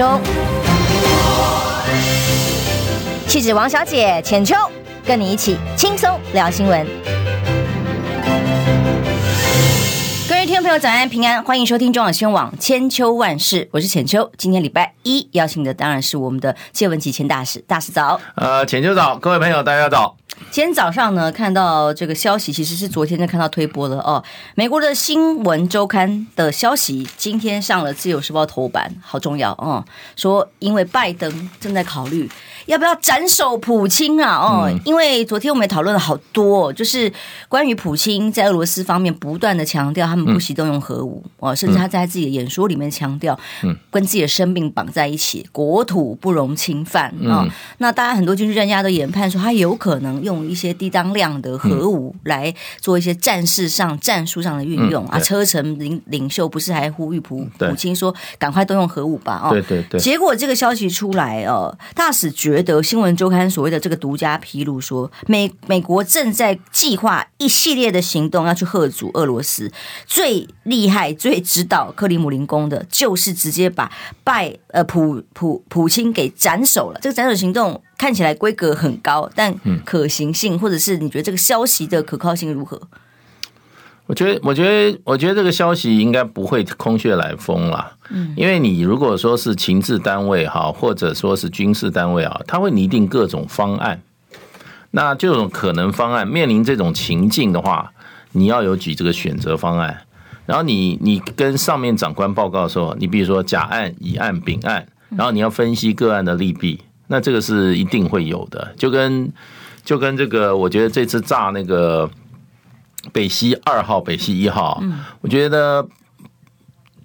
中气质王小姐浅秋，跟你一起轻松聊新闻。朋友，早安平安，欢迎收听中广新闻网千秋万世，我是浅秋。今天礼拜一邀请的当然是我们的谢文琪千大使，大使早。呃，浅秋早，各位朋友大家早。今天早上呢，看到这个消息，其实是昨天就看到推播了哦。美国的新闻周刊的消息，今天上了自由时报头版，好重要哦。说因为拜登正在考虑要不要斩首普京啊，哦，嗯、因为昨天我们也讨论了好多，就是关于普京在俄罗斯方面不断的强调他们不惜动用核武哦，甚至他在自己的演说里面强调，嗯，跟自己的生命绑在一起，国土不容侵犯啊。那大家很多军事专家都研判说，他有可能用。一些低当量的核武来做一些战事上、战术上的运用啊，车臣领领袖不是还呼吁普普京说赶快动用核武吧？哦，对对对。结果这个消息出来哦，大使觉得新闻周刊所谓的这个独家披露说，美美国正在计划一系列的行动要去吓阻俄罗斯，最厉害、最知道克里姆林宫的，就是直接把拜呃普普普京给斩首了。这个斩首行动。看起来规格很高，但可行性，或者是你觉得这个消息的可靠性如何？我觉得，我觉得，我觉得这个消息应该不会空穴来风啦。嗯，因为你如果说是情治单位哈，或者说是军事单位啊，他会拟定各种方案。那这种可能方案面临这种情境的话，你要有举这个选择方案。然后你你跟上面长官报告的时候，你比如说甲案、乙案、丙案，然后你要分析个案的利弊。那这个是一定会有的，就跟就跟这个，我觉得这次炸那个北溪二号、北溪一号，我觉得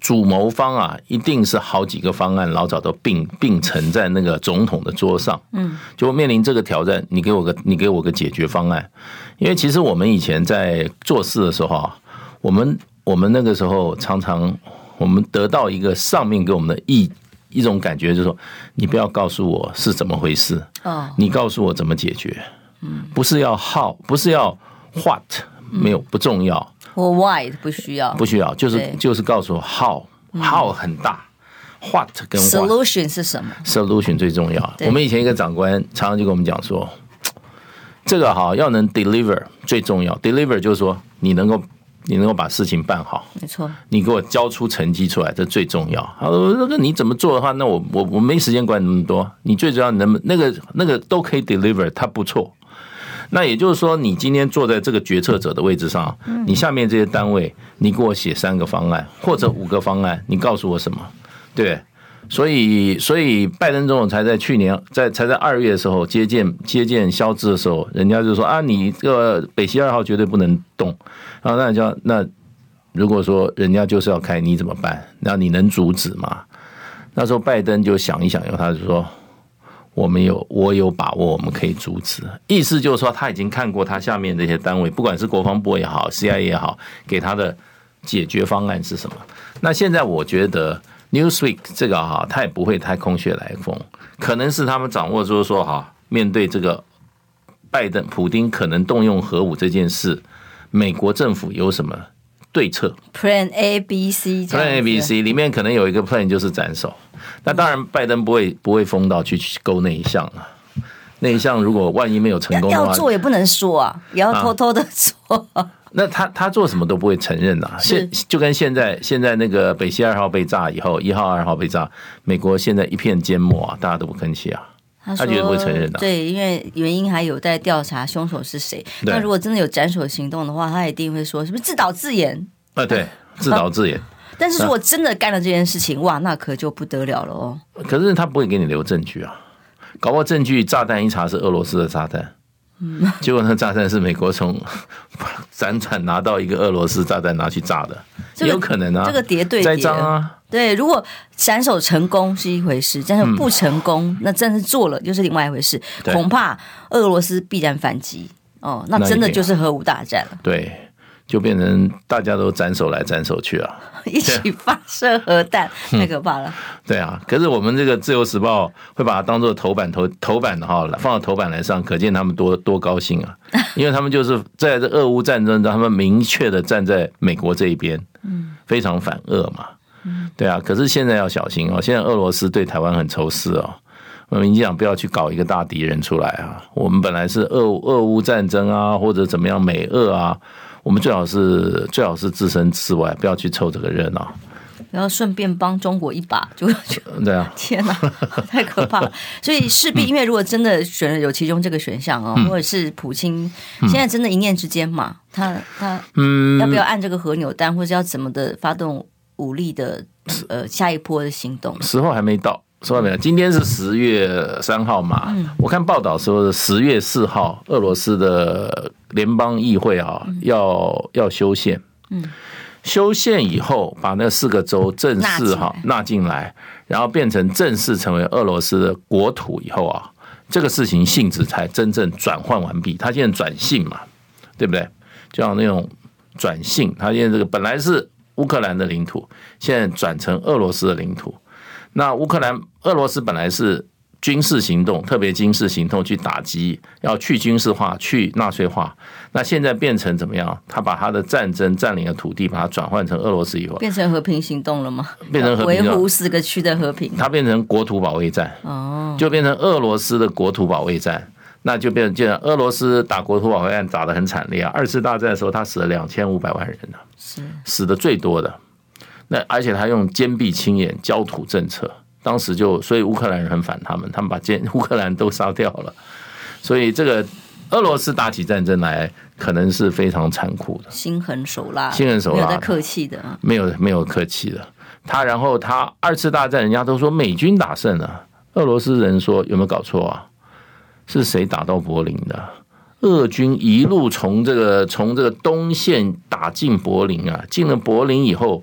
主谋方啊，一定是好几个方案老早都并并陈在那个总统的桌上，嗯，就面临这个挑战，你给我个你给我个解决方案，因为其实我们以前在做事的时候啊，我们我们那个时候常常我们得到一个上面给我们的意。一种感觉就是说，你不要告诉我是怎么回事，哦你告诉我怎么解决，不是要 how，不是要 what，没有不重要，我 why 不需要，不需要，就是就是告诉我 how，how 很大，what 跟 solution 是什么？solution 最重要。我们以前一个长官常常就跟我们讲说，这个哈要能 deliver 最重要，deliver 就是说你能够。你能够把事情办好，没错。你给我交出成绩出来，这最重要。好，那个你怎么做的话，那我我我没时间管那么多。你最主要能那个那个都可以 deliver，他不错。那也就是说，你今天坐在这个决策者的位置上，你下面这些单位，你给我写三个方案或者五个方案，你告诉我什么？对。所以，所以拜登总统才在去年，在才在二月的时候接见接见肖兹的时候，人家就说啊，你这个北溪二号绝对不能动。然后那叫那如果说人家就是要开，你怎么办？那你能阻止吗？那时候拜登就想一想，然后他就说，我们有我有把握，我们可以阻止。意思就是说，他已经看过他下面这些单位，不管是国防部也好，CIA 也好，给他的解决方案是什么。那现在我觉得。Newsweek 这个哈，他也不会太空穴来风，可能是他们掌握就是说哈，面对这个拜登、普丁可能动用核武这件事，美国政府有什么对策？Plan A B C Plan A B C 里面可能有一个 Plan 就是斩首。那当然，拜登不会不会疯到去勾那一项啊。那一项如果万一没有成功的话，要做也不能说啊，也要偷偷的做。啊那他他做什么都不会承认呐，现就跟现在现在那个北溪二号被炸以后，一号二号被炸，美国现在一片缄默啊，大家都不吭气啊，他绝对不会承认的。对，因为原因还有待调查，凶手是谁？那如果真的有斩首行动的话，他一定会说是不是自导自演？啊，对，自导自演。但是如果真的干了这件事情，哇，那可就不得了了哦。可是他不会给你留证据啊，搞不好证据炸弹一查是俄罗斯的炸弹。结果那炸弹是美国从 辗转拿到一个俄罗斯炸弹拿去炸的，也有可能啊。这个叠对叠啊，对。如果斩首成功是一回事，但是不成功，那真是做了又是另外一回事。恐怕俄罗斯必然反击哦，那真的就是核武大战了。对。就变成大家都斩首来斩首去啊，一起发射核弹，太可怕了。对啊，可是我们这个自由时报会把它当做头版头头版的哈，放到头版来上，可见他们多多高兴啊！因为他们就是在这俄乌战争中，他们明确的站在美国这一边，嗯，非常反俄嘛。对啊，可是现在要小心哦，现在俄罗斯对台湾很仇视哦。我们民进党不要去搞一个大敌人出来啊！我们本来是俄俄乌战争啊，或者怎么样美俄啊，我们最好是最好是置身事外，不要去凑这个热闹。然后顺便帮中国一把，就就 对啊！天哪，太可怕了！所以势必，因为如果真的选了有其中这个选项哦，或者是普京现在真的一念之间嘛，他他嗯，要不要按这个核扭蛋，或者要怎么的发动武力的呃下一波的行动？时候还没到。说没有？今天是十月三号嘛？嗯、我看报道说，十月四号，俄罗斯的联邦议会啊，要要修宪。嗯，修宪以后，把那四个州正式哈纳进来，然后变成正式成为俄罗斯的国土以后啊，这个事情性质才真正转换完毕。他现在转性嘛，对不对？就像那种转性，他现在这个本来是乌克兰的领土，现在转成俄罗斯的领土。那乌克兰、俄罗斯本来是军事行动，特别军事行动去打击，要去军事化、去纳粹化。那现在变成怎么样？他把他的战争占领的土地，把它转换成俄罗斯以后，变成和平行动了吗？变成和平，维护四个区的和平。它变成国土保卫战哦，就变成俄罗斯的国土保卫战。那就变成，就俄罗斯打国土保卫战打得很惨烈啊！二次大战的时候，他死了两千五百万人呢，是死的最多的。那而且他用坚壁清野、焦土政策，当时就所以乌克兰人很反他们，他们把坚 乌克兰都杀掉了。所以这个俄罗斯打起战争来，可能是非常残酷的，心狠手辣，心狠手辣，没有在客气的，没有没有客气的。他然后他二次大战，人家都说美军打胜了，俄罗斯人说有没有搞错啊？是谁打到柏林的？俄军一路从这个从这个东线打进柏林啊，进了柏林以后。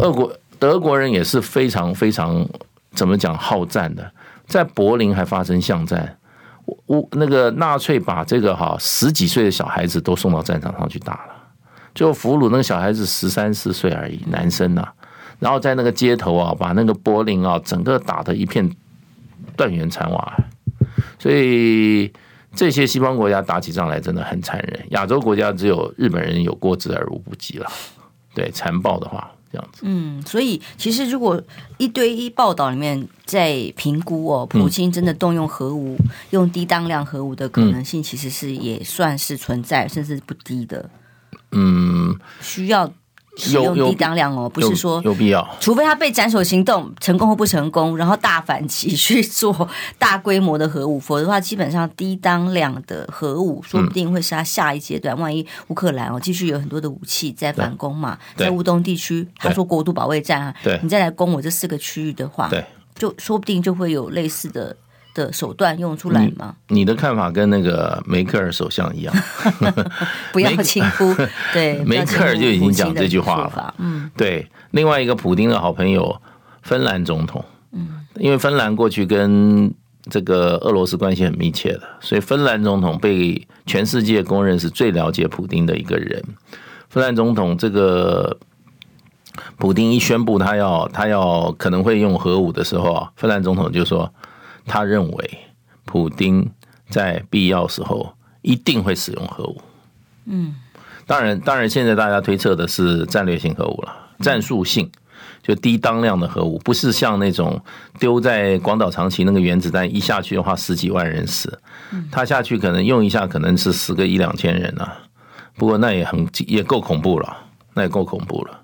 俄国德国人也是非常非常怎么讲好战的，在柏林还发生巷战，乌那个纳粹把这个哈十几岁的小孩子都送到战场上去打了，就俘虏那个小孩子十三四岁而已，男生呐，然后在那个街头啊，把那个柏林啊整个打得一片断垣残瓦，所以这些西方国家打起仗来真的很残忍，亚洲国家只有日本人有过之而无不及了，对，残暴的话。这样子，嗯，所以其实如果一对一报道里面在评估哦，普京真的动用核武、嗯、用低当量核武的可能性，其实是也算是存在，甚至不低的。嗯，需要。使用低当量哦，不是说有必要，除非他被斩首行动成功或不成功，然后大反击去做大规模的核武，否则的话，基本上低当量的核武说不定会是他下一阶段。万一乌克兰哦继续有很多的武器在反攻嘛，在乌东地区，他说国土保卫战啊，你再来攻我这四个区域的话，就说不定就会有类似的。的手段用出来吗？你的看法跟那个梅克尔首相一样，不要轻忽。对，梅克尔就已经讲这句话了。嗯，对。另外一个普丁的好朋友芬兰总统，嗯，因为芬兰过去跟这个俄罗斯关系很密切的，所以芬兰总统被全世界公认是最了解普丁的一个人。芬兰总统这个普丁一宣布他要他要可能会用核武的时候啊，芬兰总统就说。他认为，普丁在必要时候一定会使用核武。嗯，当然，当然，现在大家推测的是战略性核武了，战术性就低当量的核武，不是像那种丢在广岛、长崎那个原子弹一下去的话，十几万人死。他下去可能用一下，可能是死个一两千人啊。不过那也很也够恐怖了，那也够恐怖了。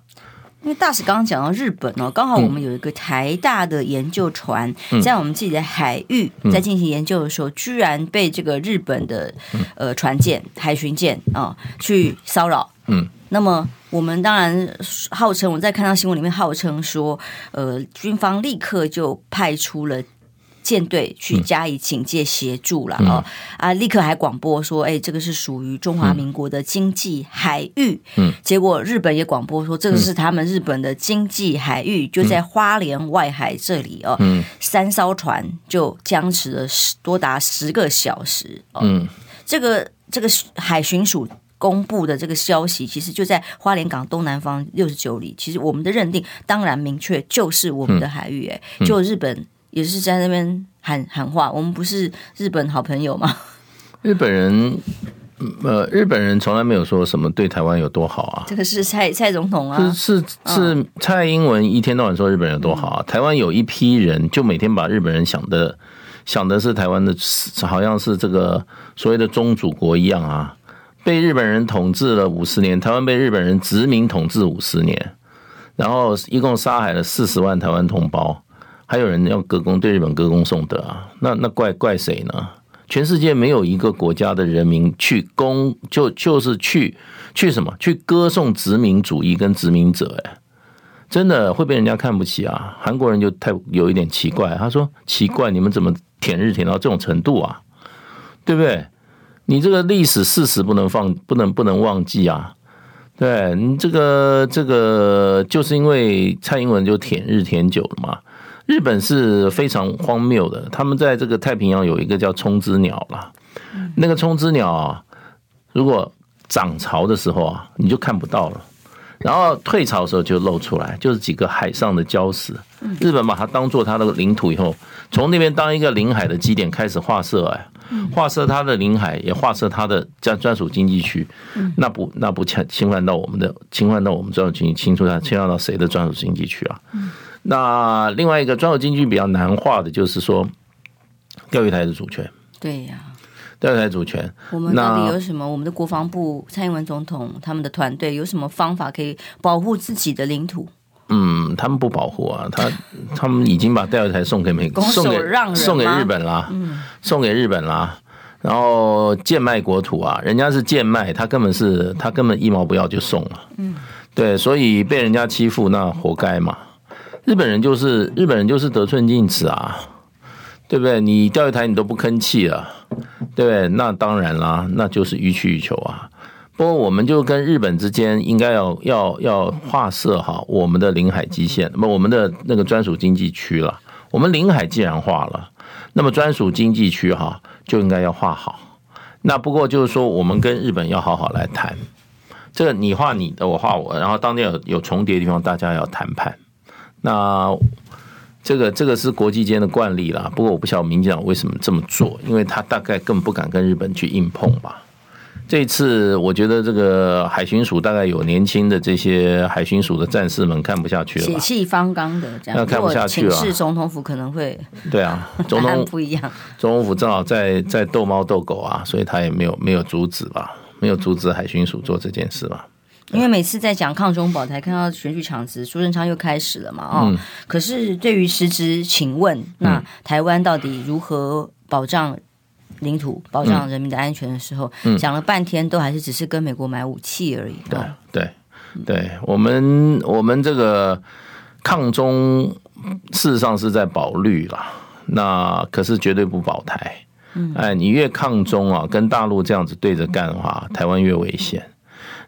因为大使刚刚讲到日本哦，刚好我们有一个台大的研究船在我们自己的海域在进行研究的时候，居然被这个日本的呃船舰、海巡舰啊去骚扰。嗯，那么我们当然号称我在看到新闻里面号称说，呃，军方立刻就派出了。舰队去加以警戒协助了啊啊！立刻还广播说：“哎，这个是属于中华民国的经济海域。”嗯，结果日本也广播说：“这个是他们日本的经济海域，就在花莲外海这里哦。”嗯，三艘船就僵持了十多达十个小时。嗯，这个这个海巡署公布的这个消息，其实就在花莲港东南方六十九里。其实我们的认定当然明确，就是我们的海域。哎，就日本。也是在那边喊喊话，我们不是日本好朋友吗？日本人，呃，日本人从来没有说什么对台湾有多好啊。这个是蔡蔡总统啊，是是是蔡英文一天到晚说日本人有多好啊。台湾有一批人就每天把日本人想的想的是台湾的，好像是这个所谓的宗主国一样啊。被日本人统治了五十年，台湾被日本人殖民统治五十年，然后一共杀害了四十万台湾同胞，还有人要歌功对日本歌功颂德啊。那那怪怪谁呢？全世界没有一个国家的人民去攻，就就是去去什么去歌颂殖民主义跟殖民者，哎，真的会被人家看不起啊！韩国人就太有一点奇怪，他说奇怪，你们怎么舔日舔到这种程度啊？对不对？你这个历史事实不能放，不能不能忘记啊！对你这个这个，就是因为蔡英文就舔日舔久了嘛。日本是非常荒谬的，他们在这个太平洋有一个叫冲之鸟啦，那个冲之鸟啊，如果涨潮的时候啊，你就看不到了，然后退潮的时候就露出来，就是几个海上的礁石。日本把它当做它的领土以后，从那边当一个领海的基点开始划设哎，划设它的领海，也划设它的专专属经济区，那不那不侵侵犯到我们的，侵犯到我们专属经济，侵犯到侵犯到谁的专属经济区啊？那另外一个专有经济比较难化的，就是说钓鱼台的主权。对呀，钓鱼台主权，我们到底有什么？我们的国防部蔡英文总统他们的团队有什么方法可以保护自己的领土？嗯，他们不保护啊，他 他们已经把钓鱼台送给美国，送给送给日本啦，送给日本啦。然后贱卖国土啊，人家是贱卖，他根本是他根本一毛不要就送了。嗯，对，所以被人家欺负，那活该嘛。日本人就是日本人就是得寸进尺啊，对不对？你钓鱼台你都不吭气了，对不对？那当然啦，那就是予取予求啊。不过我们就跟日本之间应该要要要划设好我们的领海基线，那么我们的那个专属经济区了。我们领海既然划了，那么专属经济区哈就应该要划好。那不过就是说，我们跟日本要好好来谈，这个你画你的，我画我，然后当地有有重叠的地方，大家要谈判。那这个这个是国际间的惯例啦，不过我不晓得民进党为什么这么做，因为他大概更不敢跟日本去硬碰吧。这一次我觉得这个海巡署大概有年轻的这些海巡署的战士们看不下去了，血气方刚的这样，那看不下去了。是总统府可能会对啊，总统 不一样，总统府正好在在斗猫斗狗啊，所以他也没有没有阻止吧，没有阻止海巡署做这件事吧。因为每次在讲抗中保台，看到选举场子，苏贞昌又开始了嘛，哦，嗯、可是对于实质，请问那台湾到底如何保障领土、保障人民的安全的时候，嗯、讲了半天都还是只是跟美国买武器而已。对对对，我们我们这个抗中事实上是在保绿啦，那可是绝对不保台。哎，你越抗中啊，跟大陆这样子对着干的话，台湾越危险。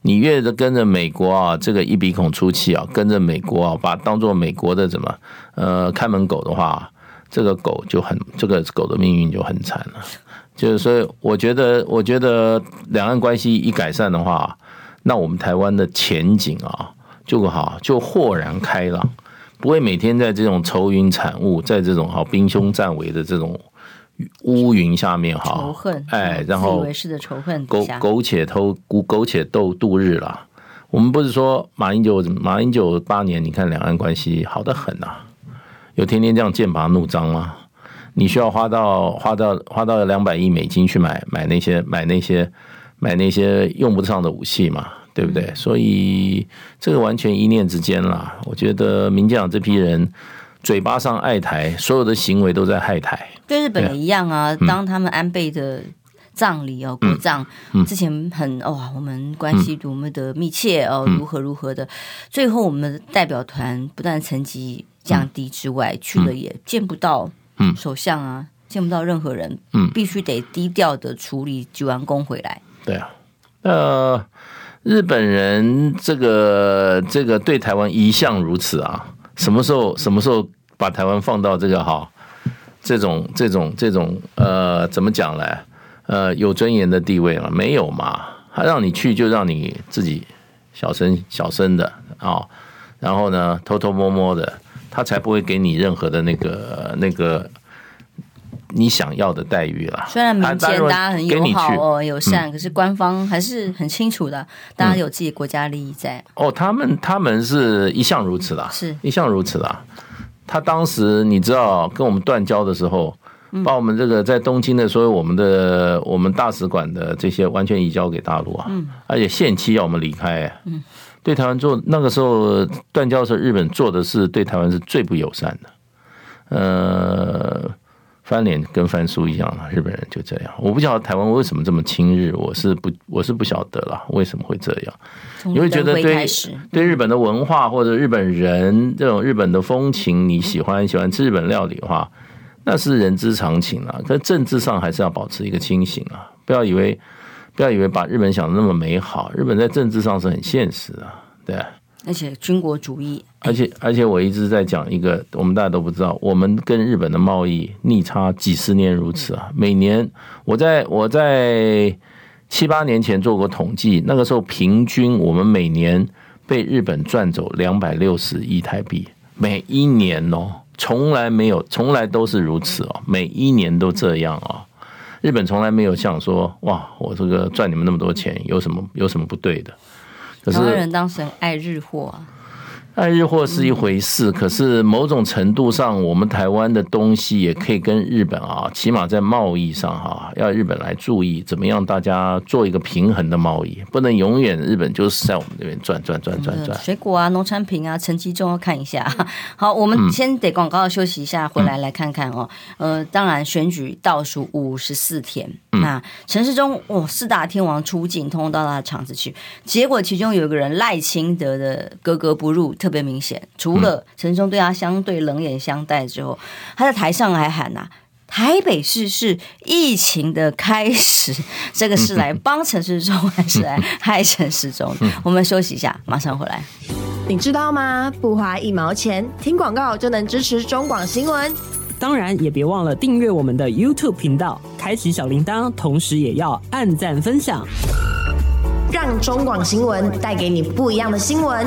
你越的跟着美国啊，这个一鼻孔出气啊，跟着美国啊，把当做美国的怎么呃看门狗的话，这个狗就很这个狗的命运就很惨了。就是所以，我觉得我觉得两岸关系一改善的话，那我们台湾的前景啊就好，就豁然开朗，不会每天在这种愁云惨雾，在这种好兵凶战危的这种。乌云下面哈，仇恨哎，然后自以是的仇恨苟苟且偷苟苟且斗度日了。我们不是说马英九马英九八年，你看两岸关系好得很呐，有天天这样剑拔弩张吗？你需要花到花到花到两百亿美金去买买那些买那些买那些用不上的武器嘛，对不对？所以这个完全一念之间啦。我觉得民进党这批人。嘴巴上爱台，所有的行为都在害台。对日本也一样啊，当他们安倍的葬礼哦，国葬之前很哦，我们关系多么的密切哦，如何如何的，最后我们的代表团不但层级降低之外，去了也见不到首相啊，见不到任何人，嗯。必须得低调的处理，鞠完躬回来。对啊，呃，日本人这个这个对台湾一向如此啊。什么时候什么时候把台湾放到这个哈这种这种这种呃怎么讲呢？呃有尊严的地位了？没有嘛，他让你去就让你自己小声小声的啊，然后呢偷偷摸摸的，他才不会给你任何的那个那个你想要的待遇了。虽然民间大家很友好哦，友善，可是官方还是很清楚的，大家有自己国家利益在。哦，他们他们是一向如此啦，是一向如此啦。他当时你知道跟我们断交的时候，把我们这个在东京的所有我们的我们大使馆的这些完全移交给大陆啊，而且限期要我们离开。嗯，对台湾做那个时候断交的时候，日本做的是对台湾是最不友善的。呃，翻脸跟翻书一样，日本人就这样。我不晓得台湾为什么这么亲日，我是不我是不晓得啦，为什么会这样？你会觉得对对日本的文化或者日本人这种日本的风情你喜欢，喜欢吃日本料理的话，那是人之常情啊。可政治上还是要保持一个清醒啊，不要以为不要以为把日本想的那么美好，日本在政治上是很现实啊，对。而且军国主义，而且而且我一直在讲一个，我们大家都不知道，我们跟日本的贸易逆差几十年如此啊。每年我在我在七八年前做过统计，那个时候平均我们每年被日本赚走两百六十亿台币，每一年哦，从来没有，从来都是如此哦，每一年都这样哦。日本从来没有想说哇，我这个赚你们那么多钱，有什么有什么不对的？台湾人当时很爱日货啊。爱日货是一回事，可是某种程度上，我们台湾的东西也可以跟日本啊，起码在贸易上哈，要日本来注意怎么样，大家做一个平衡的贸易，不能永远日本就是在我们这边转转转转转。水果啊，农产品啊，成绩中要看一下。好，我们先得广告休息一下，回来来看看哦。呃，当然选举倒数五十四天，那陈时中哦，四大天王出境，通通到他的场子去，结果其中有一个人赖清德的格格不入。特别明显，除了陈松对他相对冷眼相待之后，他在台上还喊呐、啊：“台北市是疫情的开始。”这个是来帮陈世忠还是来 害陈世忠？我们休息一下，马上回来。你知道吗？不花一毛钱，听广告就能支持中广新闻。当然，也别忘了订阅我们的 YouTube 频道，开启小铃铛，同时也要按赞分享，让中广新闻带给你不一样的新闻。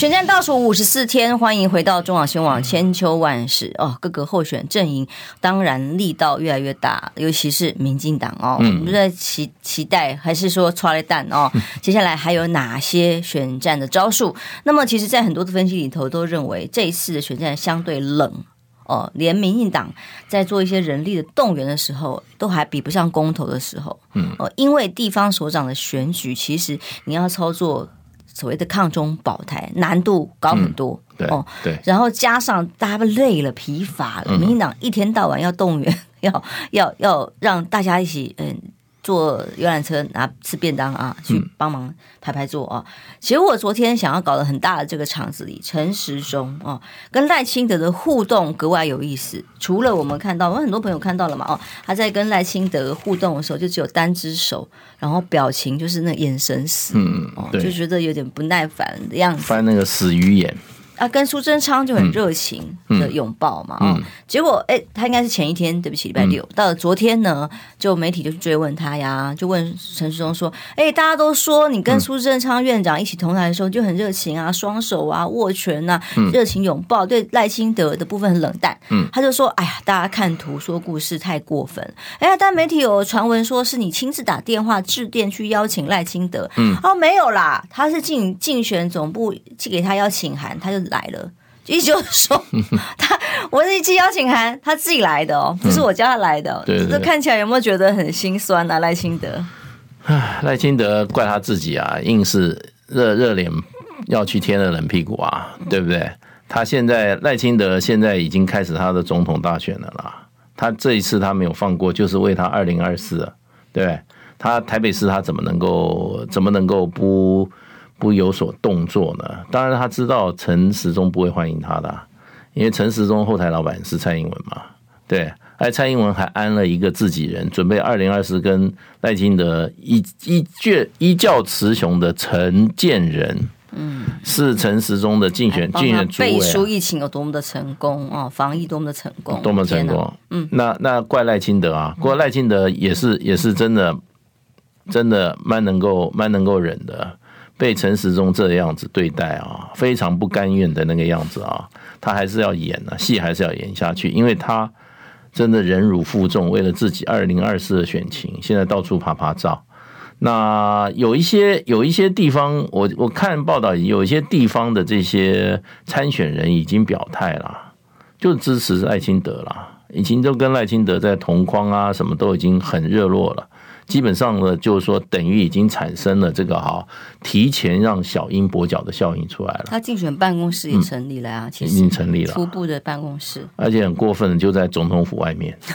选战倒数五十四天，欢迎回到中广新闻网。千秋万世哦，各个候选阵营当然力道越来越大，尤其是民进党哦，我们在期期待，还是说抓了蛋哦？接下来还有哪些选战的招数？那么，其实，在很多的分析里头都认为，这一次的选战相对冷哦，连民进党在做一些人力的动员的时候，都还比不上公投的时候。嗯哦，因为地方首长的选举，其实你要操作。所谓的抗中保台难度高很多，嗯、对哦，对，然后加上大家累了、疲乏了，民进党一天到晚要动员，要要要让大家一起嗯。坐游览车拿吃便当啊，去帮忙排排坐啊。其实我昨天想要搞得很大的这个场子里，陈时中啊跟赖清德的互动格外有意思。除了我们看到，我们很多朋友看到了嘛哦，他在跟赖清德互动的时候，就只有单只手，然后表情就是那眼神死，嗯，哦，就觉得有点不耐烦的样子，翻那个死鱼眼。啊，跟苏贞昌就很热情的拥抱嘛，啊、嗯，嗯、结果哎，他应该是前一天，对不起，礼拜六，嗯、到了昨天呢，就媒体就去追问他呀，就问陈时中说，哎，大家都说你跟苏贞昌院长一起同台的时候就很热情啊，双手啊握拳啊，热情拥抱，对赖清德的部分很冷淡，嗯，他就说，哎呀，大家看图说故事太过分，哎呀，但媒体有传闻说是你亲自打电话致电去邀请赖清德，嗯，哦，没有啦，他是竞竞选总部寄给他邀请函，他就。来了，也就是说，他我是一寄邀请函，他自己来的哦，不是我叫他来的。对，这看起来有没有觉得很心酸呢？赖清德，唉，赖清德怪他自己啊，硬是热热脸要去贴了冷屁股啊，对不对？他现在赖清德现在已经开始他的总统大选了啦，他这一次他没有放过，就是为他二零二四，对，他台北市他怎么能够怎么能够不？不有所动作呢？当然他知道陈时中不会欢迎他的，因为陈时中后台老板是蔡英文嘛。对，而蔡英文还安了一个自己人，准备二零二四跟赖清德一一决一较雌雄的陈建仁嗯，是陈时中的竞选竞选主委，背书疫情有多么的成功啊，防疫多么的成功，多么成功。嗯，那那怪赖清德啊，怪赖清德也是也是真的真的蛮能够蛮能够忍的，被陈时中这样子对待啊，非常不甘愿的那个样子啊，他还是要演啊，戏还是要演下去，因为他真的忍辱负重，为了自己二零二四的选情，现在到处拍拍照。那有一些有一些地方，我我看报道，有一些地方的这些参选人已经表态了，就支持赖清德了，已经都跟赖清德在同框啊，什么都已经很热络了。基本上呢，就是说等于已经产生了这个哈，提前让小英跛脚的效应出来了。他竞选办公室也成立了啊，其实已经成立了初步的办公室，而且很过分的就在总统府外面。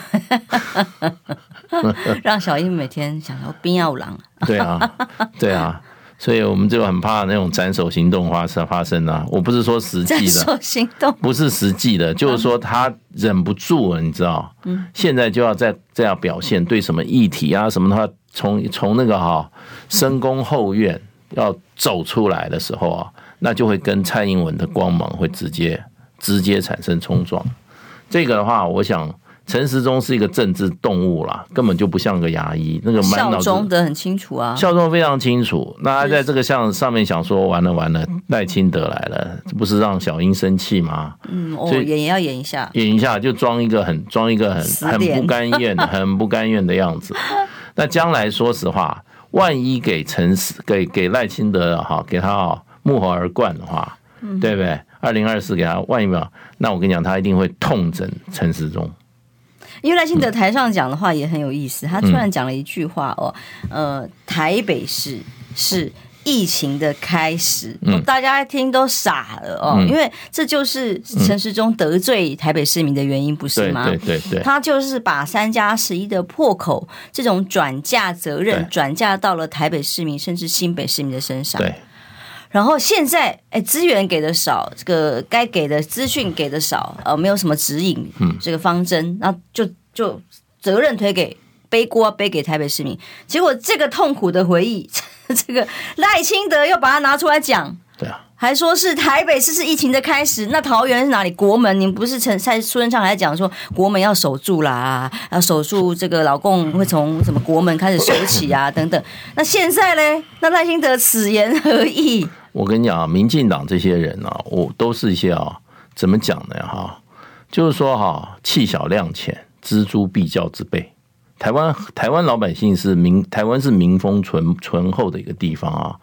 让小英每天想要冰要狼，对啊，对啊，所以我们就很怕那种斩首行动发生发生啊！我不是说实际的，斩首行动不是实际的，就是说他忍不住了，你知道？嗯，现在就要再这样表现，对什么议题啊什么的话，从从那个哈深宫后院要走出来的时候啊，那就会跟蔡英文的光芒会直接直接产生冲撞。这个的话，我想。陈时中是一个政治动物啦，根本就不像个牙医。那个满脑子效忠的很清楚啊，效忠非常清楚。那他在这个像上面想说，完了完了，赖清德来了，这不是让小英生气吗？嗯，哦，演也要演一下，演一下就装一个很装一个很很不甘愿、很不甘愿的样子。那将来说实话，万一给陈时给给赖清德哈，给他幕后而冠的话，对不对？二零二四给他万一秒，那我跟你讲，他一定会痛整陈时中。因为赖清德台上讲的话也很有意思，他突然讲了一句话哦，呃，台北市是疫情的开始，大家听都傻了哦，因为这就是陈时中得罪台北市民的原因，不是吗？对对对，他就是把三加十一的破口这种转嫁责任转嫁到了台北市民甚至新北市民的身上。对。然后现在，哎，资源给的少，这个该给的资讯给的少，呃，没有什么指引，这个方针，然后就就责任推给背锅背给台北市民，结果这个痛苦的回忆，这个赖清德又把它拿出来讲，对啊。还说是台北市是疫情的开始，那桃园是哪里？国门，你们不是陈蔡苏贞昌还讲说国门要守住啦，要守住这个老共会从什么国门开始守起啊，等等。那现在呢？那赖清德此言何意？我跟你讲，民进党这些人啊，我都是一些啊，怎么讲呢？哈，就是说哈，气小量浅，锱铢必较之辈。台湾台湾老百姓是民，台湾是民风淳淳厚的一个地方啊。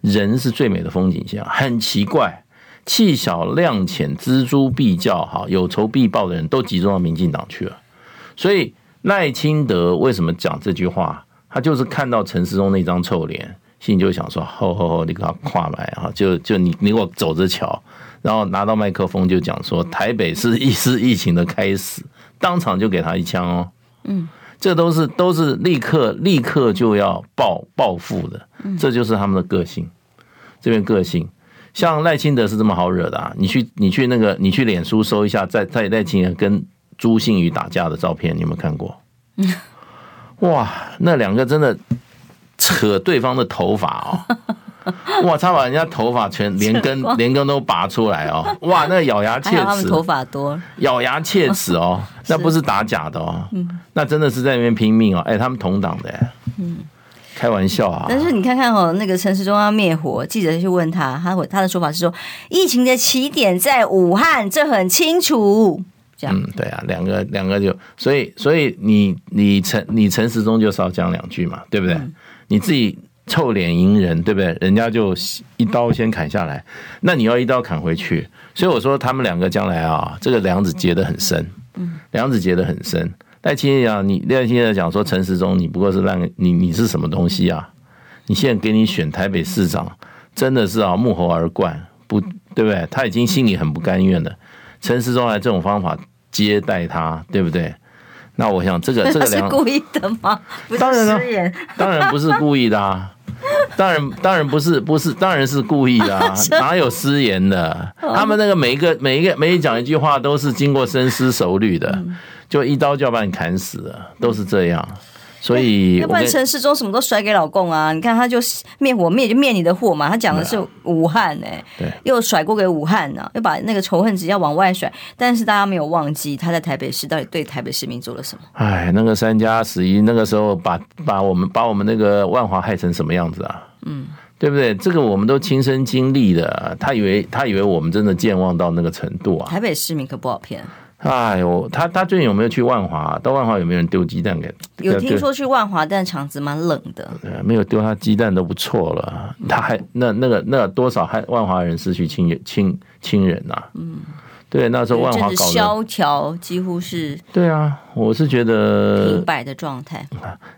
人是最美的风景线，很奇怪，气小量浅、锱铢必较、哈有仇必报的人都集中到民进党去了。所以赖清德为什么讲这句话？他就是看到陈时中那张臭脸，心里就想说：吼吼吼，你给他跨来啊！就就你你给我走着瞧。然后拿到麦克风就讲说：台北是疫是疫情的开始，当场就给他一枪哦。嗯，这都是都是立刻立刻就要报报复的。这就是他们的个性，这边个性，像赖清德是这么好惹的啊！你去你去那个你去脸书搜一下，在在赖清德跟朱姓宇打架的照片，你有没有看过？哇，那两个真的扯对方的头发哦！哇，他把人家头发全连根连根都拔出来哦！哇，那咬牙切齿，头发多，咬牙切齿哦，那不是打假的哦，那真的是在那边拼命哦！哎，他们同党的，嗯。开玩笑啊！但是你看看哦，那个陈时中要灭火，记者去问他，他他的说法是说，疫情的起点在武汉，这很清楚。这样，嗯，对啊，两个两个就，所以所以你你陈你陈时中就少讲两句嘛，对不对？嗯、你自己臭脸迎人，对不对？人家就一刀先砍下来，那你要一刀砍回去。所以我说他们两个将来啊，这个梁子结得很深，嗯，梁子结得很深。赖清德讲，你赖清德讲说陈时中，你不过是烂，你你是什么东西啊？你现在给你选台北市长，真的是啊幕后而冠，不对不对？他已经心里很不甘愿了。陈时中来这种方法接待他，对不对？那我想这个这个 是故意的吗？当然了，当然不是故意的啊，当然当然不是不是当然是故意的啊，哪有失言的？他们那个每一个每一个每一讲一句话都是经过深思熟虑的。就一刀就要把你砍死了，都是这样。所以要不然陈世忠什么都甩给老共啊？你看他就灭火灭就灭你的祸嘛。他讲的是武汉哎、又甩锅给武汉呢、啊，又把那个仇恨值要往外甩。但是大家没有忘记他在台北市到底对台北市民做了什么？哎，那个三加十一那个时候把把我们把我们那个万华害成什么样子啊？嗯，对不对？这个我们都亲身经历的。他以为他以为我们真的健忘到那个程度啊？台北市民可不好骗。哎呦，他他最近有没有去万华？到万华有没有人丢鸡蛋给？有听说去万华，但场子蛮冷的。对，没有丢他鸡蛋都不错了。他还那那个那多少还万华人失去亲亲亲人呐？嗯，对，那时候万华搞萧条，几乎是。对啊，我是觉得停摆的状态。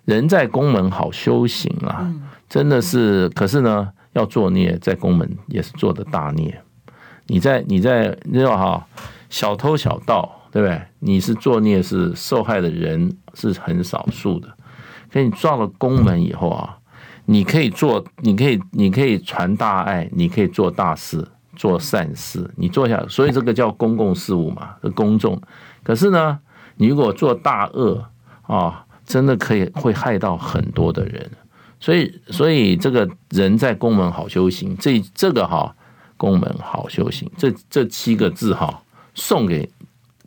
人在宫门好修行啊，真的是。可是呢，要作孽，在宫门也是做的大孽。你在你在你知道哈？小偷小盗，对不对？你是作孽，是受害的人是很少数的。可你撞了宫门以后啊，你可以做，你可以，你可以传大爱，你可以做大事，做善事，你做下，所以这个叫公共事务嘛，公众。可是呢，你如果做大恶啊，真的可以会害到很多的人。所以，所以这个人在宫门好修行，这这个哈，宫门好修行，这这七个字哈。送给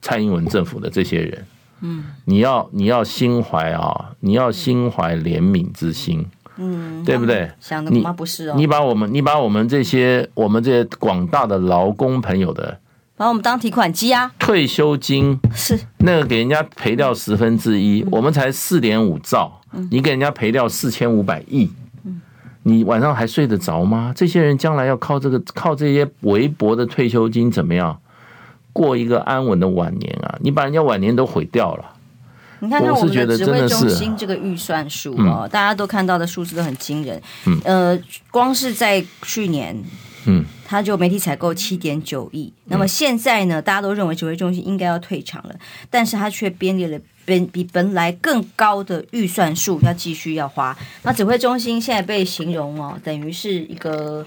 蔡英文政府的这些人，嗯，你要你要心怀啊，你要心怀怜悯之心，嗯，对不对？想的吗？不是哦，你把我们你把我们这些我们这些广大的劳工朋友的，把我们当提款机啊，退休金是。那个给人家赔掉十分之一，我们才四点五兆，你给人家赔掉四千五百亿，你晚上还睡得着吗？这些人将来要靠这个靠这些微薄的退休金怎么样？过一个安稳的晚年啊！你把人家晚年都毁掉了。你看看我们的指挥中心这个预算数哦，大家都看到的数字都很惊人。嗯，呃，光是在去年，嗯，他就媒体采购七点九亿。那么现在呢，大家都认为指挥中心应该要退场了，但是他却编列了本比本来更高的预算数要继续要花。那指挥中心现在被形容哦，等于是一个。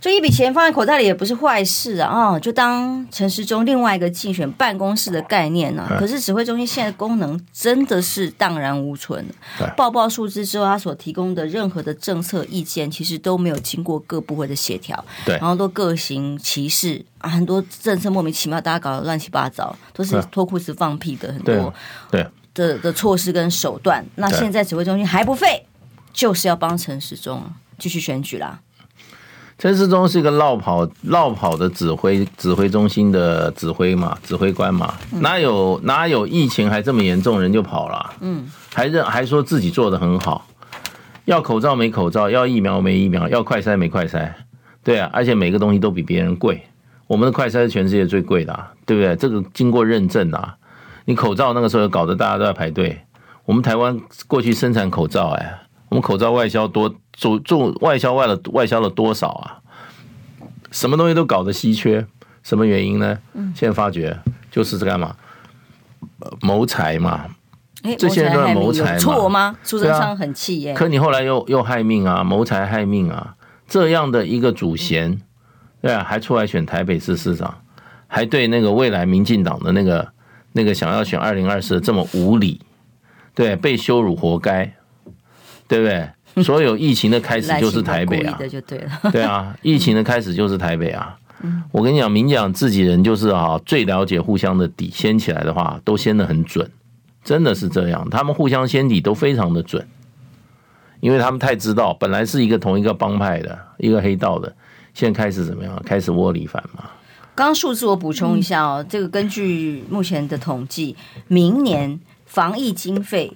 这一笔钱放在口袋里也不是坏事啊！哦，就当陈时中另外一个竞选办公室的概念呢。可是指挥中心现在功能真的是荡然无存。报报数字之后，他所提供的任何的政策意见，其实都没有经过各部会的协调，对，然后都各行其事啊，很多政策莫名其妙，大家搞得乱七八糟，都是脱裤子放屁的很多对的的措施跟手段。那现在指挥中心还不废，就是要帮陈时中继续选举啦。陈世忠是一个绕跑、绕跑的指挥指挥中心的指挥嘛，指挥官嘛，哪有哪有疫情还这么严重，人就跑了？嗯，还认还说自己做的很好，要口罩没口罩，要疫苗没疫苗，要快筛没快筛，对啊，而且每个东西都比别人贵，我们的快筛是全世界最贵的啊，对不对？这个经过认证啊，你口罩那个时候搞得大家都在排队，我们台湾过去生产口罩，哎，我们口罩外销多。做做外销外了外销了多少啊？什么东西都搞得稀缺，什么原因呢？现在发觉就是这干嘛？谋财嘛。这些人都在谋财嘛？错吗？苏贞昌很气耶。可你后来又又害命啊，谋财害命啊！这样的一个祖先，对啊，还出来选台北市市长，还对那个未来民进党的那个那个想要选二零二四这么无理，对，被羞辱活该，对不对？所有疫情的开始就是台北啊，对啊，疫情的开始就是台北啊。我跟你讲，明讲自己人就是啊，最了解互相的底，掀起来的话都掀得很准，真的是这样。他们互相掀底都非常的准，因为他们太知道，本来是一个同一个帮派的一个黑道的，现在开始怎么样？开始窝里反嘛。刚刚数字我补充一下哦，这个根据目前的统计，明年。防疫经费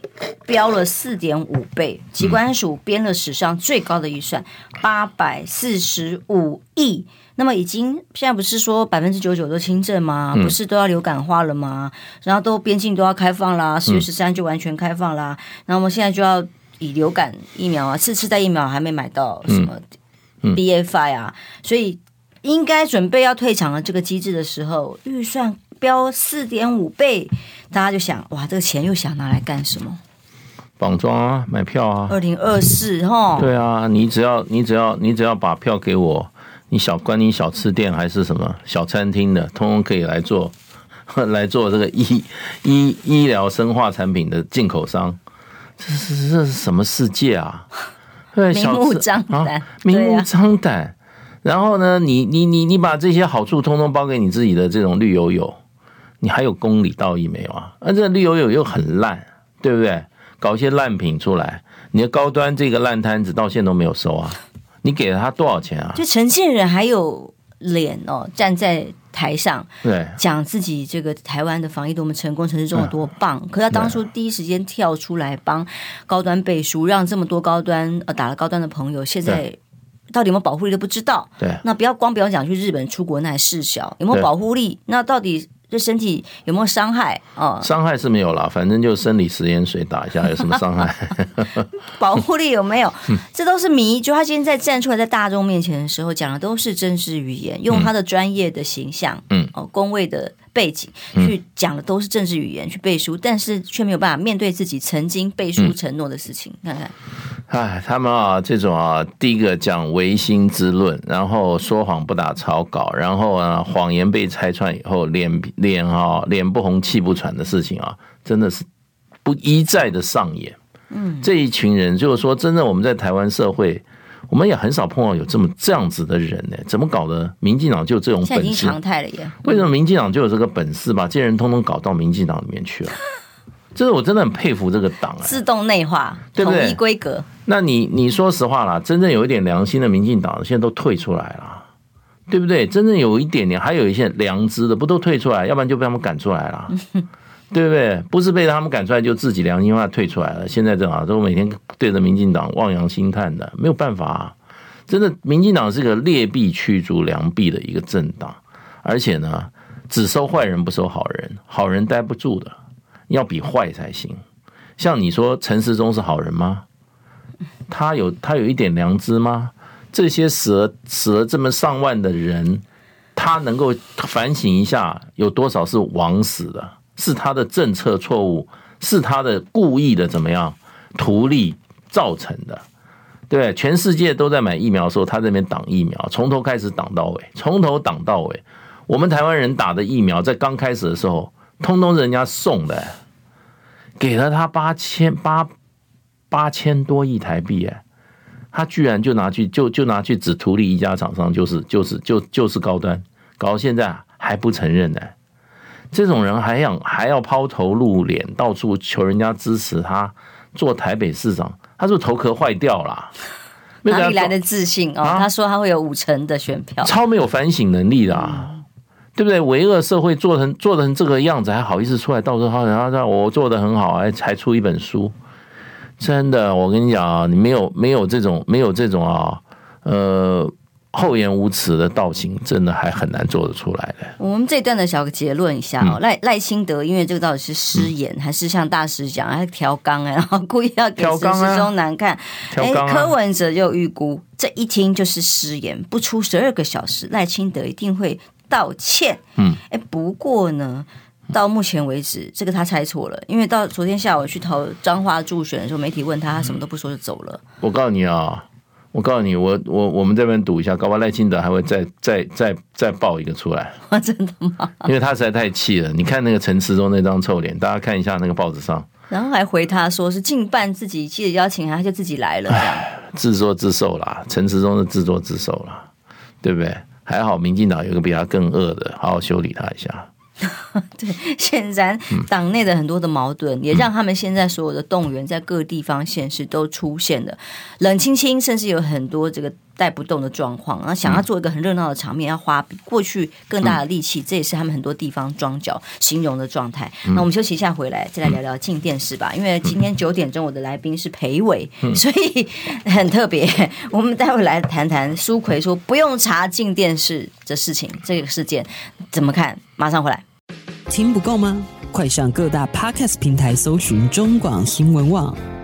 飙了四点五倍，疾管署编了史上最高的预算八百四十五亿。那么已经现在不是说百分之九十九都轻症吗？不是都要流感化了吗？然后都边境都要开放啦，四月十三就完全开放啦。然后我们现在就要以流感疫苗啊，次世代疫苗还没买到什么 BA.5 啊，所以应该准备要退场了这个机制的时候，预算飙四点五倍。大家就想，哇，这个钱又想拿来干什么？绑庄啊，买票啊。二零二四哈。对啊，你只要你只要你只要把票给我，你小关你小吃店还是什么小餐厅的，通通可以来做，来做这个医医医疗生化产品的进口商。这是这是什么世界啊？对，明目张胆、啊，明目张胆。啊、然后呢，你你你你把这些好处通通包给你自己的这种绿油油，你还有公理道义没有啊？而这绿油油又很烂，对不对？搞一些烂品出来，你的高端这个烂摊子到现在都没有收啊！你给了他多少钱啊？就陈建仁还有脸哦，站在台上对讲自己这个台湾的防疫多么成功，城市中有多棒。可他当初第一时间跳出来帮高端背书，让这么多高端呃打了高端的朋友，现在到底有没有保护力都不知道。对，那不要光不要讲去日本出国那还事小，有没有保护力？那到底？对身体有没有伤害？哦，伤害是没有啦，反正就生理食盐水打一下，有什么伤害？保护力有没有？这都是谜。就他今天在站出来在大众面前的时候，讲的都是真实语言，用他的专业的形象，嗯，哦，工位的背景去讲的都是政治语言去背书，但是却没有办法面对自己曾经背书承诺的事情。看看。哎，他们啊，这种啊，第一个讲唯心之论，然后说谎不打草稿，然后啊，谎言被拆穿以后，脸脸啊，脸不红气不喘的事情啊，真的是不一再的上演。嗯，这一群人就是说，真正我们在台湾社会，我们也很少碰到有这么这样子的人呢。怎么搞的？民进党就这种本事，常态了耶。为什么民进党就有这个本事，把这些人通通搞到民进党里面去了？这是我真的很佩服这个党，自动内化，对不对？统一规格。那你你说实话啦，真正有一点良心的民进党现在都退出来了，对不对？真正有一点点，还有一些良知的，不都退出来？要不然就被他们赶出来了，对不对？不是被他们赶出来，就自己良心话退出来了。现在正好都每天对着民进党望洋兴叹的，没有办法啊。真的，民进党是个劣币驱逐良币的一个政党，而且呢，只收坏人不收好人，好人待不住的。要比坏才行，像你说陈时中是好人吗？他有他有一点良知吗？这些死了死了这么上万的人，他能够反省一下，有多少是枉死的？是他的政策错误，是他的故意的怎么样图利造成的？对，全世界都在买疫苗的时候，他这边挡疫苗，从头开始挡到尾，从头挡到尾。我们台湾人打的疫苗，在刚开始的时候。通通人家送的，给了他八千八八千多亿台币，哎，他居然就拿去就就拿去只图利一家厂商，就是就是就就是高端，搞到现在还不承认呢。这种人还想还要抛头露脸，到处求人家支持他做台北市长，他是不是头壳坏掉了？哪里来的自信哦？他说他会有五成的选票，超没有反省能力的。对不对？为恶社会做成做成这个样子，还好意思出来到处好，然后让我做的很好，还才出一本书。真的，我跟你讲啊，你没有没有这种没有这种啊，呃，厚颜无耻的道行，真的还很难做得出来的。我们这段的小个结论一下哦，赖赖清德，因为这个到底是失言，嗯、还是像大师讲，还调岗然后故意要给陈时中难看？哎、啊，柯文哲就预估，这一听就是失言，不出十二个小时，赖清德一定会。道歉，嗯，哎，不过呢，到目前为止，这个他猜错了，因为到昨天下午去投彰化助选的时候，媒体问他，他什么都不说就走了。我告诉你啊，我告诉你，我我我们这边赌一下，搞不好赖清德还会再再再再爆一个出来。真的吗？因为他实在太气了。你看那个陈时中那张臭脸，大家看一下那个报纸上，然后还回他说是近半自己记得邀请他，他就自己来了，自作自受啦。陈时中是自作自受啦，对不对？还好，民进党有个比他更恶的，好好修理他一下。对，显然党内的很多的矛盾，也让他们现在所有的动员在各地方县市都出现了冷清清，甚至有很多这个。带不动的状况，然后想要做一个很热闹的场面，嗯、要花比过去更大的力气，嗯、这也是他们很多地方装脚形容的状态。嗯、那我们休息一下，回来再来聊聊镜电视吧。嗯、因为今天九点钟我的来宾是裴伟，嗯、所以很特别。我们待会来谈谈苏奎说不用查镜电视的事情，这个事件怎么看？马上回来。听不够吗？快上各大 Podcast 平台搜寻中广新闻网。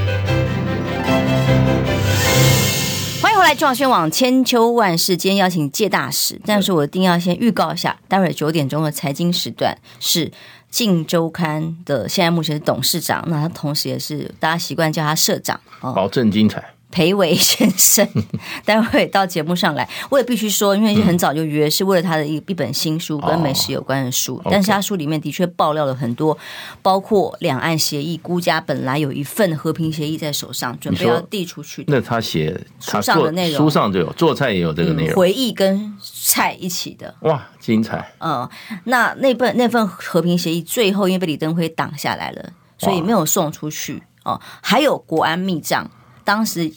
后来中广宣网千秋万世，今天邀请介大使，但是我一定要先预告一下，待会儿九点钟的财经时段是《镜周刊》的，现在目前是董事长，那他同时也是大家习惯叫他社长哦，保证精彩。裴伟先生，待会到节目上来，我也必须说，因为很早就约，是为了他的一一本新书，跟美食有关的书。哦、但是他书里面的确爆料了很多，包括两岸协议，辜家本来有一份和平协议在手上，准备要递出去。那他写书上的内容，书上就有，做菜也有这个内容，嗯、回忆跟菜一起的。哇，精彩！嗯，那那份那份和平协议最后因为被李登辉挡下来了，所以没有送出去哦。还有国安密账。当时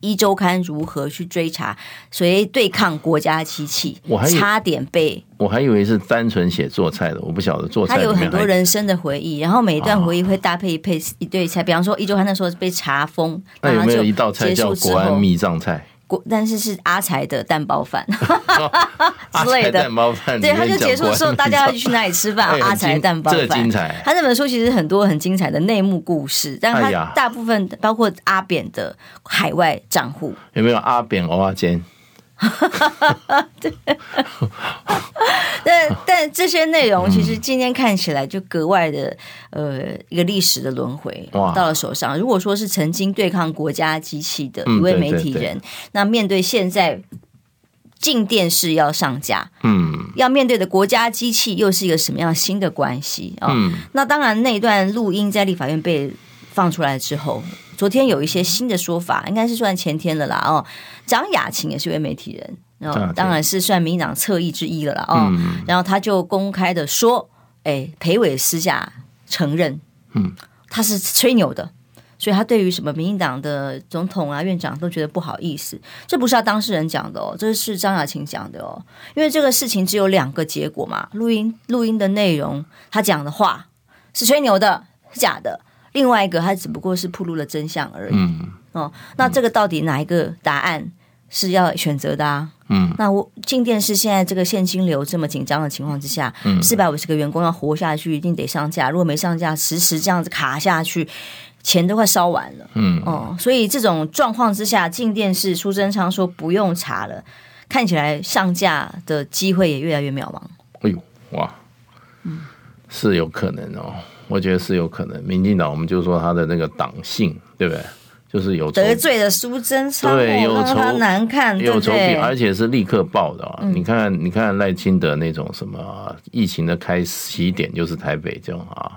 一周刊如何去追查，所以对抗国家机器，我还差点被我还以为是单纯写做菜的，我不晓得做菜。他有很多人生的回忆，然后每一段回忆会搭配一配一对菜，比方说一周刊那时候被查封，那有没有一道菜叫国安密藏菜？但是是阿财的蛋包饭 之类的，蛋包饭。对，他就结束的时候，大家要去哪里吃饭？阿财蛋包饭，这精彩。他这本书其实很多很精彩的内幕故事，但他大部分包括阿扁的海外账户，有没有阿扁蚵仔煎？对，但但这些内容其实今天看起来就格外的呃一个历史的轮回到了手上。如果说是曾经对抗国家机器的一位媒体人，那面对现在进电视要上架，嗯，要面对的国家机器又是一个什么样新的关系啊？嗯，那当然那段录音在立法院被放出来之后。昨天有一些新的说法，应该是算前天了啦哦。张雅琴也是一位媒体人，然后当然是算民进党侧翼之一了啦哦。然后他就公开的说：“哎，裴伟私下承认，嗯，他是吹牛的，所以他对于什么民进党的总统啊、院长都觉得不好意思。这不是他当事人讲的哦，这是张雅琴讲的哦。因为这个事情只有两个结果嘛，录音录音的内容，他讲的话是吹牛的，是假的。”另外一个，他只不过是暴露了真相而已。嗯，哦，那这个到底哪一个答案是要选择的啊？嗯，那我进电视现在这个现金流这么紧张的情况之下，四百五十个员工要活下去，一定得上架。如果没上架，迟迟这样子卡下去，钱都快烧完了。嗯，哦，所以这种状况之下，进电视苏贞昌说不用查了，看起来上架的机会也越来越渺茫。哎呦，哇，嗯，是有可能哦。我觉得是有可能，民进党我们就说他的那个党性，对不对？就是有得罪了苏贞昌，对，有仇难看，有仇必，而且是立刻报的啊！你看，你看赖清德那种什么疫情的开始点就是台北这种啊，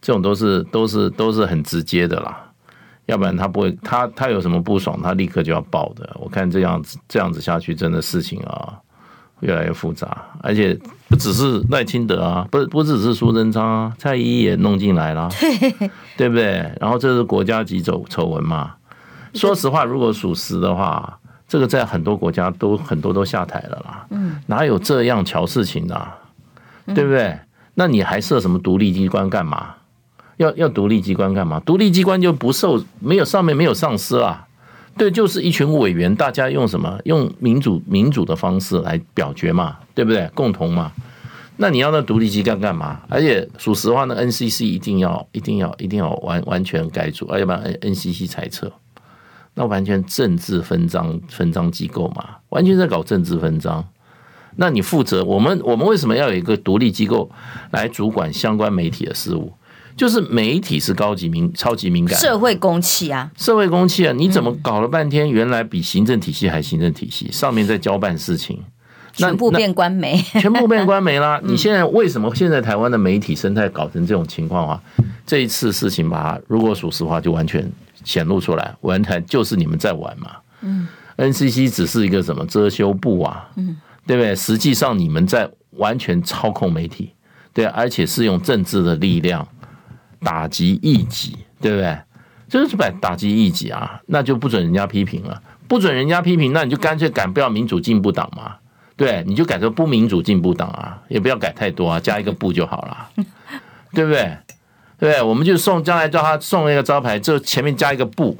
这种都是都是都是很直接的啦。要不然他不会，他他有什么不爽，他立刻就要报的。我看这样子这样子下去，真的事情啊。越来越复杂，而且不只是赖清德啊，不不只是苏贞昌啊，蔡依依也弄进来了，对不对？然后这是国家级丑丑闻嘛。说实话，如果属实的话，这个在很多国家都很多都下台了啦。嗯，哪有这样乔事情的啊？对不对？那你还设什么独立机关干嘛？要要独立机关干嘛？独立机关就不受没有上面没有上司啊。对，就是一群委员，大家用什么？用民主民主的方式来表决嘛，对不对？共同嘛。那你要那独立机构干嘛？而且说实话，那 NCC 一定要一定要一定要完完全改组，要不然 NCC 裁撤。那完全政治分赃分赃机构嘛，完全在搞政治分赃。那你负责我们我们为什么要有一个独立机构来主管相关媒体的事务？就是媒体是高级敏超级敏感，社会公器啊，社会公器啊，你怎么搞了半天，原来比行政体系还行政体系，上面在交办事情，全部变官媒，全部变官媒啦。你现在为什么现在台湾的媒体生态搞成这种情况啊？这一次事情吧，如果属实话，就完全显露出来，完全就是你们在玩嘛。嗯，NCC 只是一个什么遮羞布啊？嗯，对不对？实际上你们在完全操控媒体，对，而且是用政治的力量。打击异己，对不对？就是把打击异己啊，那就不准人家批评了，不准人家批评，那你就干脆改不要民主进步党嘛，对，你就改成不民主进步党啊，也不要改太多啊，加一个不就好了，对不对？对不对？我们就送将来叫他送一个招牌，就前面加一个不，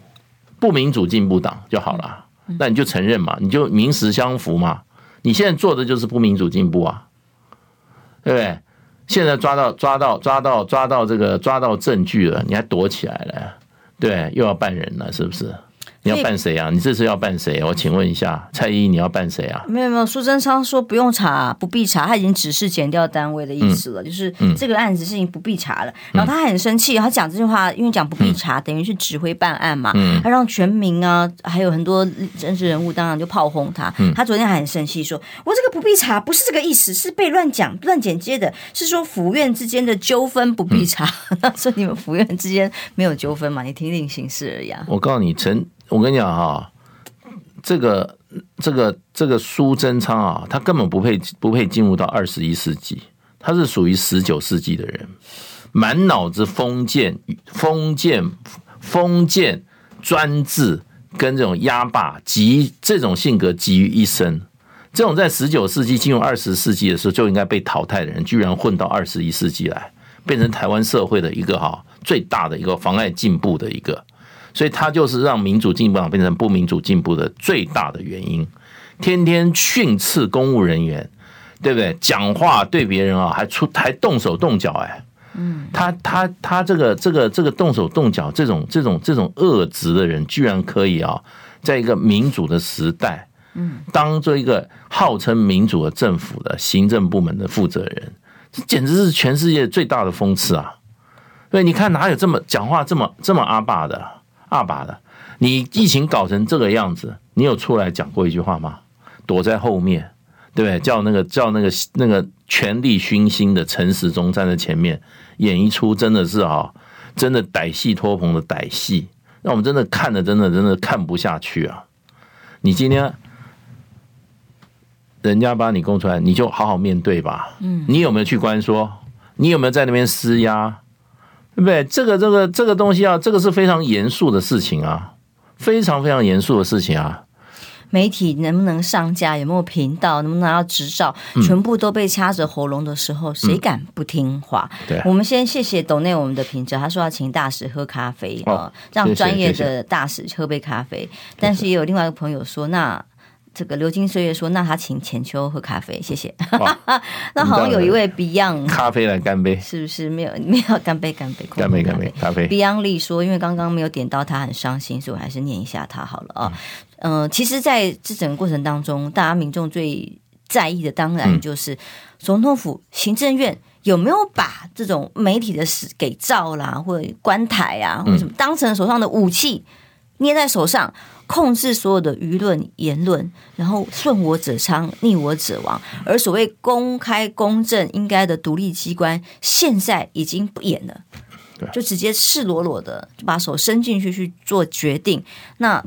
不民主进步党就好了，那你就承认嘛，你就名实相符嘛，你现在做的就是不民主进步啊，对不对？现在抓到抓到抓到抓到这个抓到证据了，你还躲起来了，对，又要办人了，是不是？你要办谁啊？你这次要办谁？我请问一下，蔡依你要办谁啊？没有没有，苏贞昌说不用查，不必查，他已经指示减掉单位的意思了，嗯、就是这个案子事情不必查了。嗯、然后他很生气，他讲这句话，因为讲不必查，嗯、等于是指挥办案嘛，嗯、他让全民啊，还有很多政治人物，当然就炮轰他。嗯、他昨天还很生气，说我这个不必查，不是这个意思，是被乱讲、乱剪接的，是说府院之间的纠纷不必查。说你们府院之间没有纠纷嘛？你听听形势而已啊。我告诉你，陈。我跟你讲哈，这个这个这个苏贞昌啊，他根本不配不配进入到二十一世纪，他是属于十九世纪的人，满脑子封建封建封建专制跟这种压霸集这种性格集于一身，这种在十九世纪进入二十世纪的时候就应该被淘汰的人，居然混到二十一世纪来，变成台湾社会的一个哈最大的一个妨碍进步的一个。所以他就是让民主进步党变成不民主进步的最大的原因，天天训斥公务人员，对不对？讲话对别人啊，还出还动手动脚，哎，嗯，他他他这个这个这个动手动脚这种这种这种恶职的人，居然可以啊，在一个民主的时代，嗯，当做一个号称民主的政府的行政部门的负责人，这简直是全世界最大的讽刺啊！对，你看哪有这么讲话这么这么阿爸的？二把的，你疫情搞成这个样子，你有出来讲过一句话吗？躲在后面，对不对？叫那个叫那个那个权力熏心的陈时中站在前面演一出，真的是啊，真的歹戏拖棚的歹戏，让我们真的看的真的真的看不下去啊！你今天人家把你供出来，你就好好面对吧。嗯，你有没有去关说？你有没有在那边施压？对不对？这个这个这个东西啊，这个是非常严肃的事情啊，非常非常严肃的事情啊。媒体能不能上架，有没有频道，能不能拿到执照，嗯、全部都被掐着喉咙的时候，谁敢不听话？嗯、对，我们先谢谢董内我们的品哲，他说要请大使喝咖啡啊，哦、让专业的大使喝杯咖啡。谢谢，但是也有另外一个朋友说，那。这个流金岁月说：“那他请浅秋喝咖啡，谢谢。哇” 那好像有一位 Beyond 咖啡来干杯，是不是没有没有干杯干杯干杯干杯咖啡？Beyond 力说：“因为刚刚没有点到他，很伤心，所以我还是念一下他好了啊。嗯、呃，其实，在这整个过程当中，大家民众最在意的，当然就是总统府、行政院有没有把这种媒体的事给照啦，或者关台啊，或者什么，当成手上的武器，捏在手上。”控制所有的舆论言论，然后顺我者昌，逆我者亡。而所谓公开公正应该的独立机关，现在已经不演了，就直接赤裸裸的就把手伸进去去做决定。那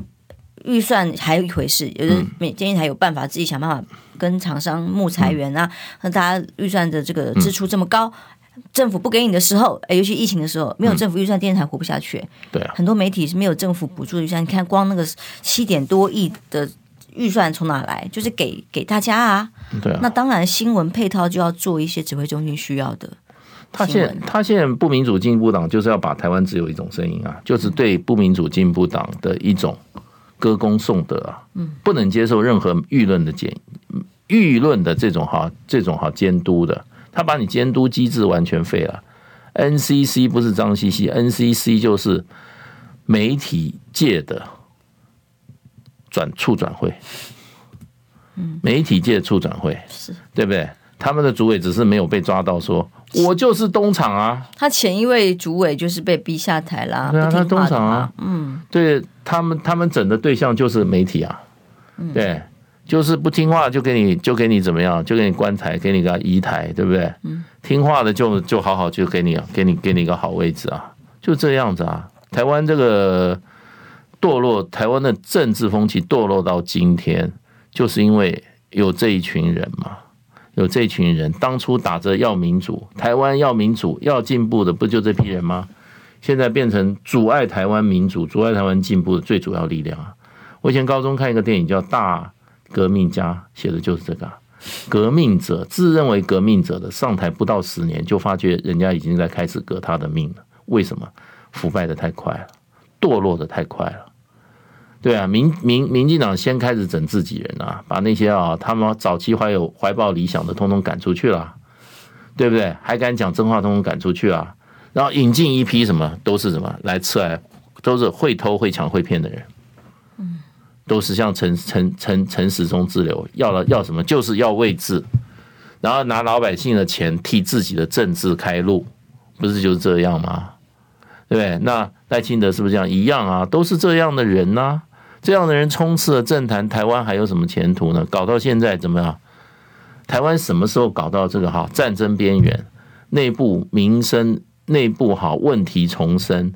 预算还有一回事，有的每建议还有办法自己想办法跟厂商募裁员啊，那大家预算的这个支出这么高。政府不给你的时候，尤其疫情的时候，没有政府预算，电视台活不下去。对啊，很多媒体是没有政府补助的预算。你看，光那个七点多亿的预算从哪来？就是给给大家啊。对啊。那当然，新闻配套就要做一些指挥中心需要的。他现他现在不民主进步党就是要把台湾只有一种声音啊，就是对不民主进步党的一种歌功颂德啊。嗯。不能接受任何舆论的检舆论的这种哈这种哈监督的。他把你监督机制完全废了，NCC 不是脏兮兮，NCC 就是媒体界的转促转会，媒体界的促转会是。对不对？他们的主委只是没有被抓到，说我就是东厂啊。他前一位主委就是被逼下台啦，对啊，他东厂啊，嗯，对他们，他们整的对象就是媒体啊，对。就是不听话就给你就给你怎么样就给你关台给你个移台对不对？听话的就就好好就给你给你给你一个好位置啊，就这样子啊。台湾这个堕落，台湾的政治风气堕落到今天，就是因为有这一群人嘛，有这一群人当初打着要民主，台湾要民主要进步的不就这批人吗？现在变成阻碍台湾民主、阻碍台湾进步的最主要力量啊！我以前高中看一个电影叫《大》。革命家写的就是这个，革命者自认为革命者的上台不到十年，就发觉人家已经在开始革他的命了。为什么？腐败的太快了，堕落的太快了。对啊，民民民进党先开始整自己人啊，把那些啊他们早期怀有怀抱理想的，通通赶出去了，对不对？还敢讲真话，通通赶出去啊。然后引进一批什么，都是什么来吃来，都是会偷会抢会骗的人。都是像陈陈陈陈时中之流，要了要什么，就是要位置，然后拿老百姓的钱替自己的政治开路，不是就是这样吗？对不对？那赖清德是不是这样？一样啊，都是这样的人呐、这样的人充斥了政坛，台湾还有什么前途呢？搞到现在怎么样？台湾什么时候搞到这个哈战争边缘，内部民生内部好问题丛生，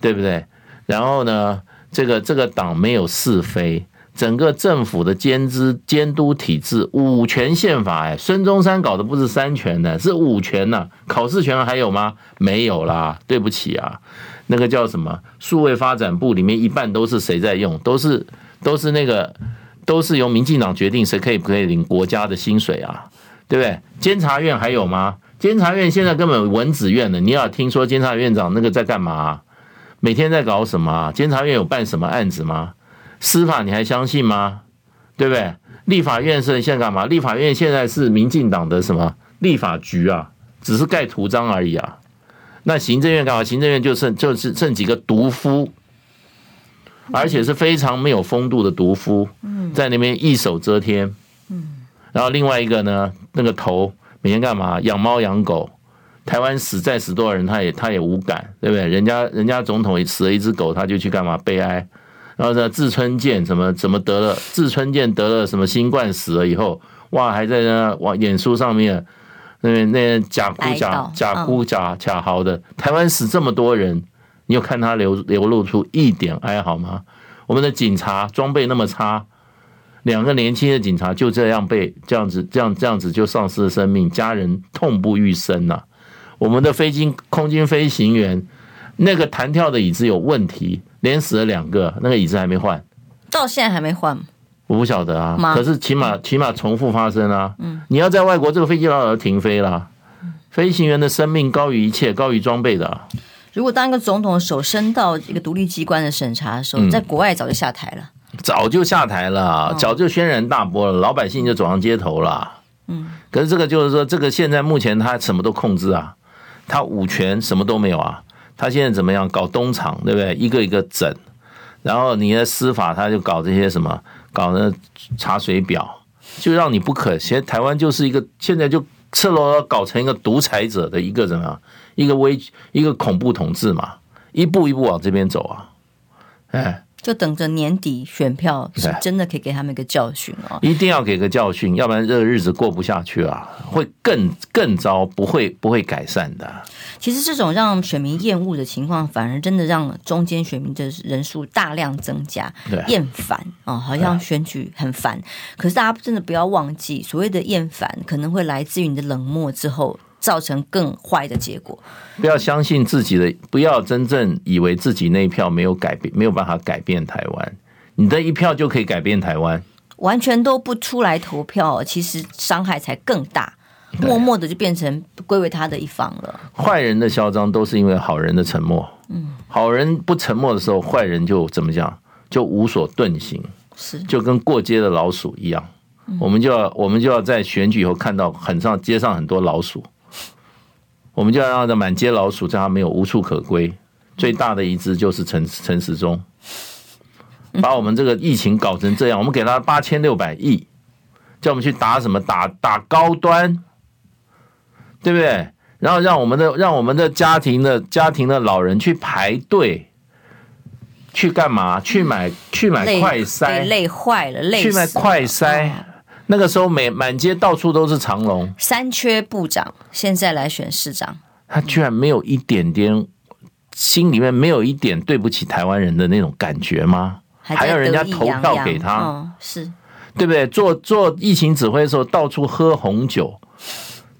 对不对？然后呢？这个这个党没有是非，整个政府的监知监督体制五权宪法哎，孙中山搞的不是三权的，是五权呐。考试权还有吗？没有啦，对不起啊，那个叫什么？数位发展部里面一半都是谁在用？都是都是那个都是由民进党决定谁可以不可以领国家的薪水啊？对不对？监察院还有吗？监察院现在根本文字院了，你要听说监察院长那个在干嘛？每天在搞什么啊？监察院有办什么案子吗？司法你还相信吗？对不对？立法院是现在干嘛？立法院现在是民进党的什么立法局啊？只是盖图章而已啊。那行政院干嘛？行政院就剩就是剩几个毒夫，而且是非常没有风度的毒夫，在那边一手遮天。然后另外一个呢，那个头每天干嘛？养猫养狗。台湾死再死多少人，他也他也无感，对不对？人家人家总统死了一只狗，他就去干嘛悲哀？然后呢，志春健怎么怎么得了？志春健得了什么新冠死了以后，哇，还在那往演书上面那那假哭假假哭假假嚎的。台湾死这么多人，你有看他流流露出一点哀嚎吗？我们的警察装备那么差，两个年轻的警察就这样被这样子这样这样子就丧失了生命，家人痛不欲生呐。我们的飞机空军飞行员那个弹跳的椅子有问题，连死了两个，那个椅子还没换，到现在还没换，我不晓得啊。可是起码起码重复发生啊。嗯，你要在外国，这个飞机老早停飞了。飞行员的生命高于一切，高于装备的啊。如果当一个总统手伸到一个独立机关的审查的时候，在国外早就下台了，早就下台了，早就轩然大波了，老百姓就走上街头了。嗯，可是这个就是说，这个现在目前他什么都控制啊。他五权什么都没有啊！他现在怎么样搞东厂，对不对？一个一个整，然后你的司法他就搞这些什么，搞那查水表，就让你不可。现在台湾就是一个现在就赤裸裸搞成一个独裁者的一个怎么样？一个危一个恐怖统治嘛，一步一步往这边走啊！哎。就等着年底选票，是真的可以给他们一个教训哦！一定要给个教训，要不然这个日子过不下去啊，会更更糟，不会不会改善的。其实这种让选民厌恶的情况，反而真的让中间选民的人数大量增加，厌烦啊，好像选举很烦。可是大家真的不要忘记，所谓的厌烦，可能会来自于你的冷漠之后。造成更坏的结果。不要相信自己的，不要真正以为自己那一票没有改变，没有办法改变台湾。你的一票就可以改变台湾，完全都不出来投票，其实伤害才更大。默默的就变成归为他的一方了。坏人的嚣张都是因为好人的沉默。嗯，好人不沉默的时候，坏人就怎么讲？就无所遁形，是就跟过街的老鼠一样。我们就要我们就要在选举以后看到很上街上很多老鼠。我们就要让这满街老鼠，在他没有无处可归。最大的一只就是陈陈时中，把我们这个疫情搞成这样。我们给他八千六百亿，叫我们去打什么？打打高端，对不对？然后让我们的让我们的家庭的家庭的老人去排队，去干嘛？去买去买快塞，累坏了，累去买快筛。那个时候，满满街到处都是长龙。三缺部长，现在来选市长，他居然没有一点点心里面没有一点对不起台湾人的那种感觉吗？还要人家投票给他，哦、是对不对？做做疫情指挥的时候，到处喝红酒，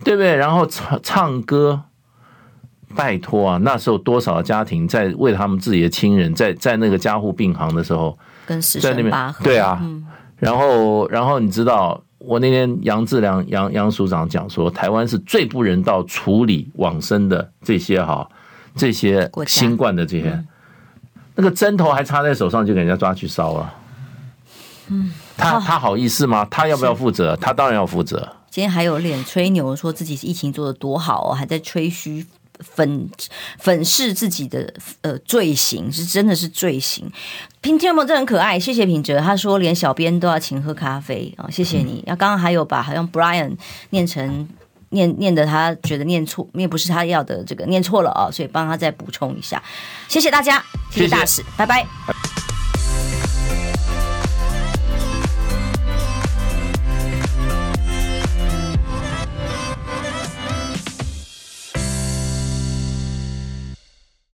对不对？然后唱唱歌，拜托啊！那时候多少家庭在为他们自己的亲人，在在那个家护病房的时候，跟死神拔河，对啊。嗯然后，然后你知道，我那天杨志良杨杨署长讲说，台湾是最不人道处理往生的这些哈，这些新冠的这些，嗯、那个针头还插在手上就给人家抓去烧了。嗯，他他好意思吗？他要不要负责？他当然要负责。今天还有脸吹牛，说自己疫情做的多好哦，还在吹嘘粉粉饰自己的呃罪行，是真的是罪行。听听众朋友，这很可爱，谢谢品哲，他说连小编都要请喝咖啡啊、哦，谢谢你。那刚刚还有把好像 Brian 念成念念的，他觉得念错，念不是他要的这个念错了啊、哦，所以帮他再补充一下。谢谢大家，谢谢大使，拜拜。